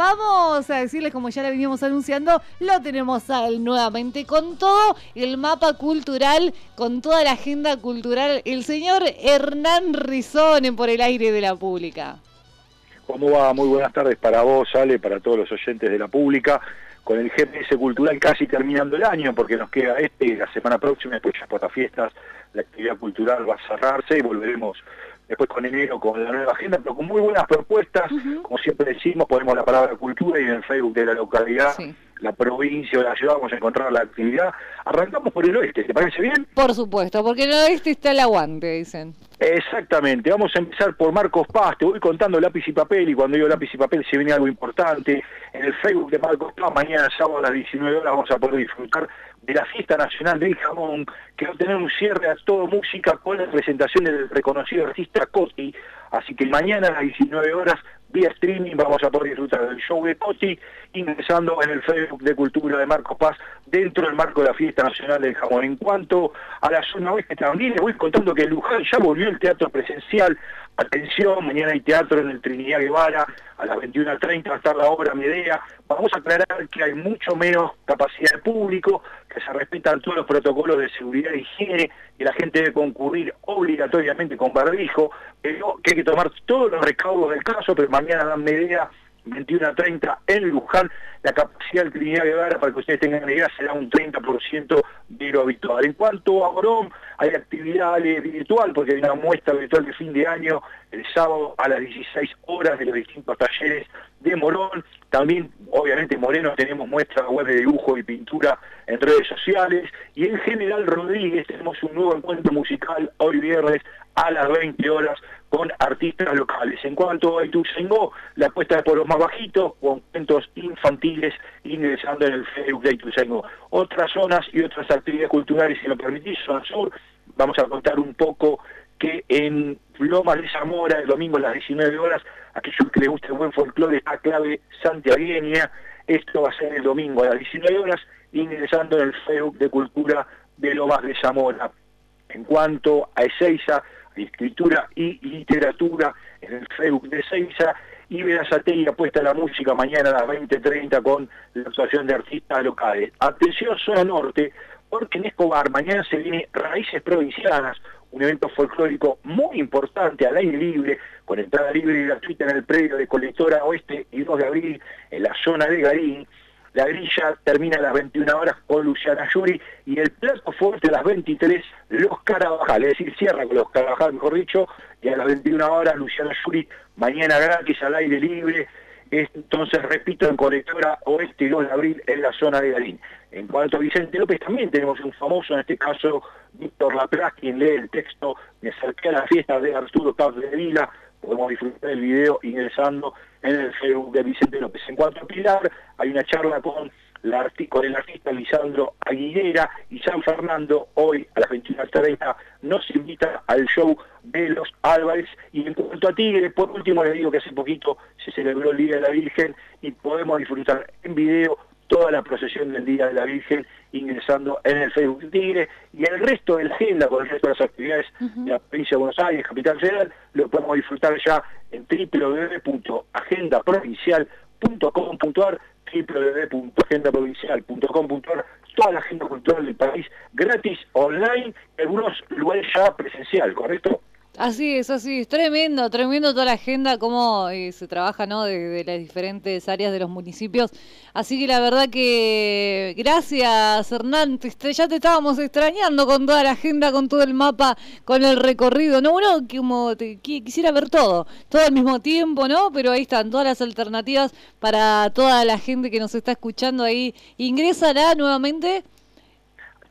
vamos a decirles, como ya le veníamos anunciando, lo tenemos a él nuevamente con todo el mapa cultural, con toda la agenda cultural, el señor Hernán Rizone por el aire de la pública. ¿Cómo va? Muy buenas tardes para vos, Ale, para todos los oyentes de la pública. Con el GPS cultural casi terminando el año, porque nos queda este, la semana próxima, después ya por las fiestas, la actividad cultural va a cerrarse y volveremos después con enero con la nueva agenda, pero con muy buenas propuestas, decimos, ponemos la palabra cultura y en el Facebook de la localidad, la provincia o la ciudad vamos a encontrar la actividad. Arrancamos por el oeste, ¿te parece bien? Por supuesto, porque el oeste está el aguante, dicen. Exactamente, vamos a empezar por Marcos Paz, te voy contando lápiz y papel y cuando digo lápiz y papel se viene algo importante. En el Facebook de Marcos Paz, mañana sábado a las 19 horas vamos a poder disfrutar de la fiesta nacional del jamón, que va a tener un cierre a todo música con la presentación del reconocido artista Coti, así que mañana a las 19 horas vía streaming vamos a poder disfrutar del show de Coti, ingresando en el Facebook de Cultura de Marcos Paz, dentro del marco de la Fiesta Nacional del Jamón. En cuanto a la zona oeste también, les voy contando que Luján ya volvió el teatro presencial. Atención, mañana hay teatro en el Trinidad Guevara, a las 21.30 va a estar la obra Medea. Vamos a aclarar que hay mucho menos capacidad de público, que se respetan todos los protocolos de seguridad e higiene, que la gente debe concurrir obligatoriamente con barbijo, pero que hay que tomar todos los recaudos del caso, pero mañana dan Medea 21 a 30 en Luján, la capacidad del Trinidad Guevara, para que ustedes tengan idea, será un 30% de lo habitual. En cuanto a Morón, hay actividades virtual, porque hay una muestra virtual de fin de año, el sábado a las 16 horas de los distintos talleres de Morón. También, obviamente, Moreno tenemos muestra web de dibujo y pintura en redes sociales. Y en General Rodríguez tenemos un nuevo encuentro musical hoy viernes a las 20 horas con artistas locales. En cuanto a Ituzaingó, la apuesta es por los más bajitos, con cuentos infantiles ingresando en el Facebook de Ituzaingó. Otras zonas y otras actividades culturales, si lo permitís, son sur. Vamos a contar un poco que en Lomas de Zamora, el domingo a las 19 horas, aquellos que les guste el buen folclore, a clave santiagueña, esto va a ser el domingo a las 19 horas, ingresando en el Facebook de Cultura de Lomas de Zamora. En cuanto a Ezeiza, escritura y literatura en el Facebook de Seiza y Verazatei apuesta a la música mañana a las 20.30 con la actuación de artistas locales. Atención zona norte, porque en Escobar mañana se viene Raíces Provincianas, un evento folclórico muy importante al aire libre, con entrada libre y gratuita en el predio de Colectora Oeste y 2 de abril en la zona de Garín. La grilla termina a las 21 horas con Luciana Yuri y el plato fuerte a las 23, los Carabajal, es decir, cierra con los Carabajal, mejor dicho, y a las 21 horas Luciana Yuri, mañana gratis al aire libre, entonces repito, en Colectora Oeste y 2 de abril en la zona de Galín. En cuanto a Vicente López, también tenemos un famoso, en este caso, Víctor Lapraz, quien lee el texto Me acerqué a la fiesta de Arturo Carlos de Vila, podemos disfrutar el video ingresando en el Facebook de Vicente López. En cuanto a Pilar, hay una charla con, la con el artista Lisandro Aguilera y San Fernando, hoy a las 21.30 nos invita al show de los Álvarez. Y en cuanto a Tigre, por último les digo que hace poquito se celebró el Día de la Virgen y podemos disfrutar en video toda la procesión del Día de la Virgen ingresando en el Facebook de Tigre y el resto de la agenda con el resto de las actividades de la provincia de Buenos Aires, Capital Federal, lo podemos disfrutar ya en www.agendaprovincial.com.ar www.agendaprovincial.com.ar toda la agenda cultural del país gratis, online, en algunos lugares ya presencial, ¿correcto? Así es, así es. Tremendo, tremendo toda la agenda, cómo eh, se trabaja ¿no? de, las diferentes áreas de los municipios. Así que la verdad que gracias, Hernán. ya te estábamos extrañando con toda la agenda, con todo el mapa, con el recorrido. No, uno como quisiera ver todo, todo al mismo tiempo, ¿no? Pero ahí están todas las alternativas para toda la gente que nos está escuchando ahí. Ingresará nuevamente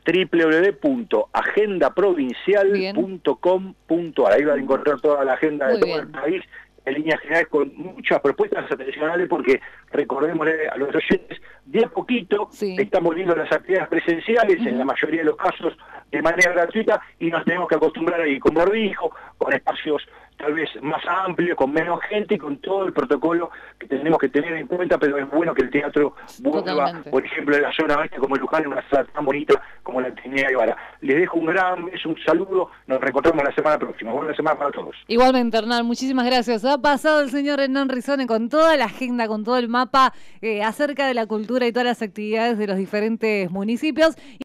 www.agendaprovincial.com.ar. Ahí van a encontrar toda la agenda de todo el país en líneas generales con muchas propuestas adicionales porque recordemos a los oyentes, de a poquito estamos viendo las actividades presenciales, en la mayoría de los casos de manera gratuita, y nos tenemos que acostumbrar ahí. Con bordijo, espacios tal vez más amplio, con menos gente y con todo el protocolo que tenemos que tener en cuenta, pero es bueno que el teatro vuelva, por ejemplo, en la zona oeste como Luján, en una sala tan bonita como la Trinidad de Vara. Les dejo un gran beso, un saludo, nos reencontramos la semana próxima. Buena semana para todos. Igualmente, Hernán, muchísimas gracias. Ha pasado el señor Hernán Rizone con toda la agenda, con todo el mapa acerca de la cultura y todas las actividades de los diferentes municipios.